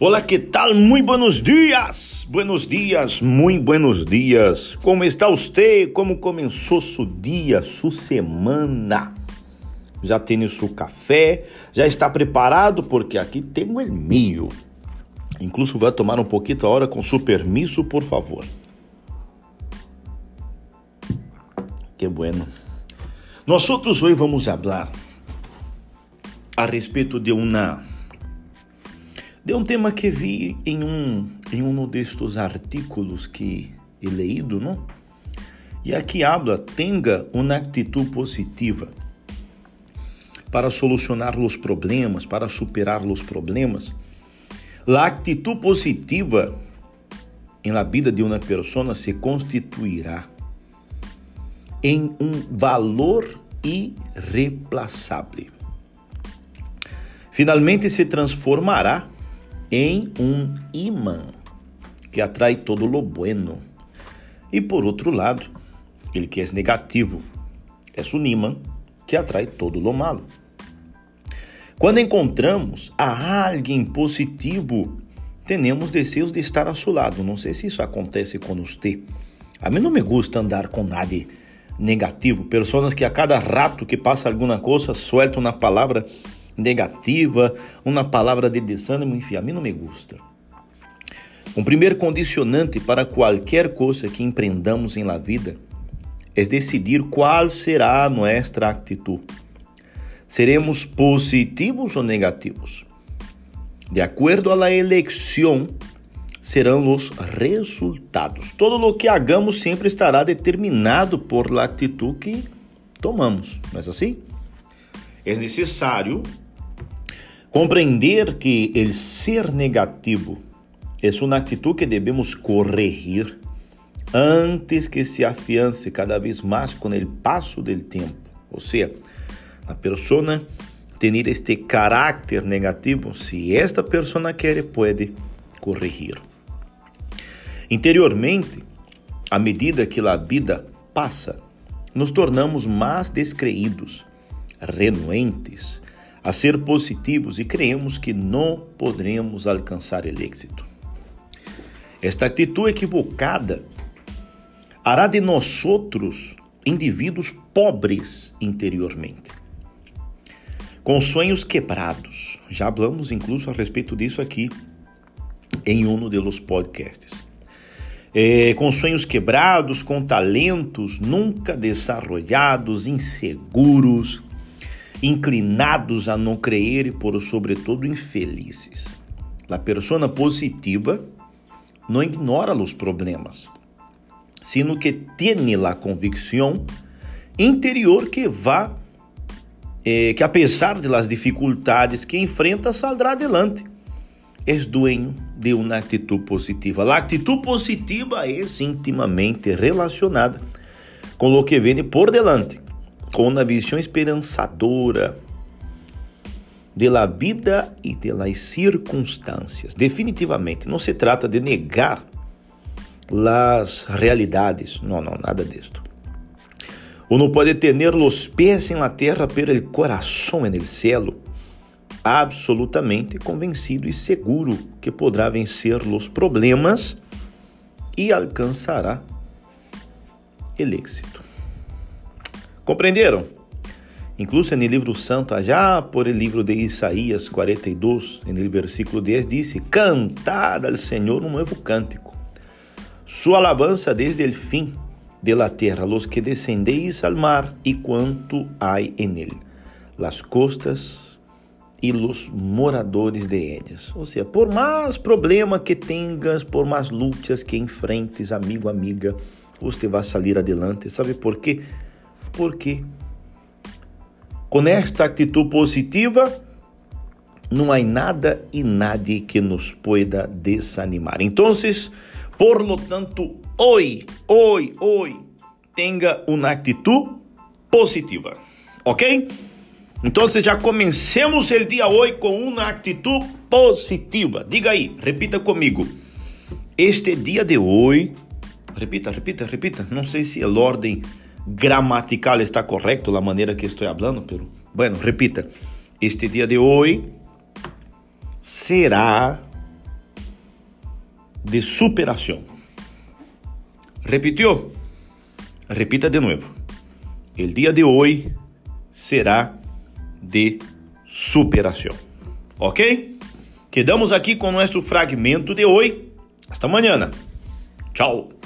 Olá, que tal? Muito buenos dias! Buenos dias, muito buenos dias. Como está você? Como começou seu dia, sua semana? Já tem seu café? Já está preparado? Porque aqui tem o meu. Incluso vai tomar um pouquinho a hora com seu permisso, por favor. Que bueno. Nós outros hoje vamos falar a respeito de uma de um tema que vi em um em um destes artículos que he leído, não? E aqui habla, tenha uma atitude positiva para solucionar os problemas, para superar os problemas. A atitude positiva em la vida de uma pessoa se constituirá em um valor irreplaçável. Finalmente se transformará em um imã que atrai todo lo bueno. E por outro lado, ele que é negativo é um imã que atrai todo lo malo. Quando encontramos a alguém positivo, temos desejos de estar ao seu lado. Não sei se isso acontece com você. A mim não me gusta andar com nada negativo. Pessoas que a cada rato que passa alguma coisa soltam uma palavra negativa, uma palavra de desânimo, enfim, a mim não me gusta. Um primeiro condicionante para qualquer coisa que empreendamos em la vida é decidir qual será a nossa atitude. Seremos positivos ou negativos? De acordo à eleição, serão os resultados. Todo o que hagamos sempre estará determinado por la atitude que tomamos, não é assim? É necessário Compreender que el ser negativo es una actitud que debemos corregir antes que se afiance cada vez más con el paso del tiempo. O sea, la persona tener este carácter negativo, si esta persona quiere, puede corregir. Interiormente, à medida que a vida passa, nos tornamos mais descreídos, renuentes, a ser positivos e creemos que não poderemos alcançar o êxito. Esta atitude equivocada hará de nós outros indivíduos pobres interiormente, com sonhos quebrados. Já falamos incluso a respeito disso aqui em um dos podcasts. É, com sonhos quebrados, com talentos nunca desarrollados, inseguros, inclinados a não crer e por sobretudo infelizes. A persona positiva não ignora os problemas, sino que tem a convicção interior que vá eh, que apesar de las dificuldades que enfrenta saldrá adelante. É dueño de uma atitude positiva. A atitude positiva é intimamente relacionada com o que vem por delante com uma visão esperançadora de la vida e de las circunstâncias. Definitivamente, não se trata de negar las realidades. Não, não, nada disso. Uno pode ter os pés em la terra, pero el coração en el cielo. Absolutamente convencido e seguro que poderá vencer os problemas e alcançará o êxito. Compreenderam? Incluso no livro santo, allá por el livro de Isaías 42, no versículo 10, disse: Cantad al Senhor um novo cântico, sua alabança desde el fim de la terra, los que descendeis al mar e quanto hay en él, las costas e los moradores de ellas. Ou seja, por mais problema que tenhas, por mais lutas que enfrentes, amigo, amiga, você vai sair adelante. Sabe por quê? Porque com esta atitude positiva não há nada e nadie que nos pueda desanimar. Então, por lo tanto, hoje, hoje, hoje, tenha uma atitude positiva, ok? Então, já comecemos o dia hoje com uma atitude positiva. Diga aí, repita comigo. Este dia de hoje, repita, repita, repita. Não sei se é ordem gramatical está correcto la manera que estoy hablando, pero bueno, repita. Este día de hoy será de superação. Repetiu? Repita de novo. O dia de hoje será de superação. Ok? Quedamos aqui com nosso fragmento de hoje. Hasta amanhã. Tchau.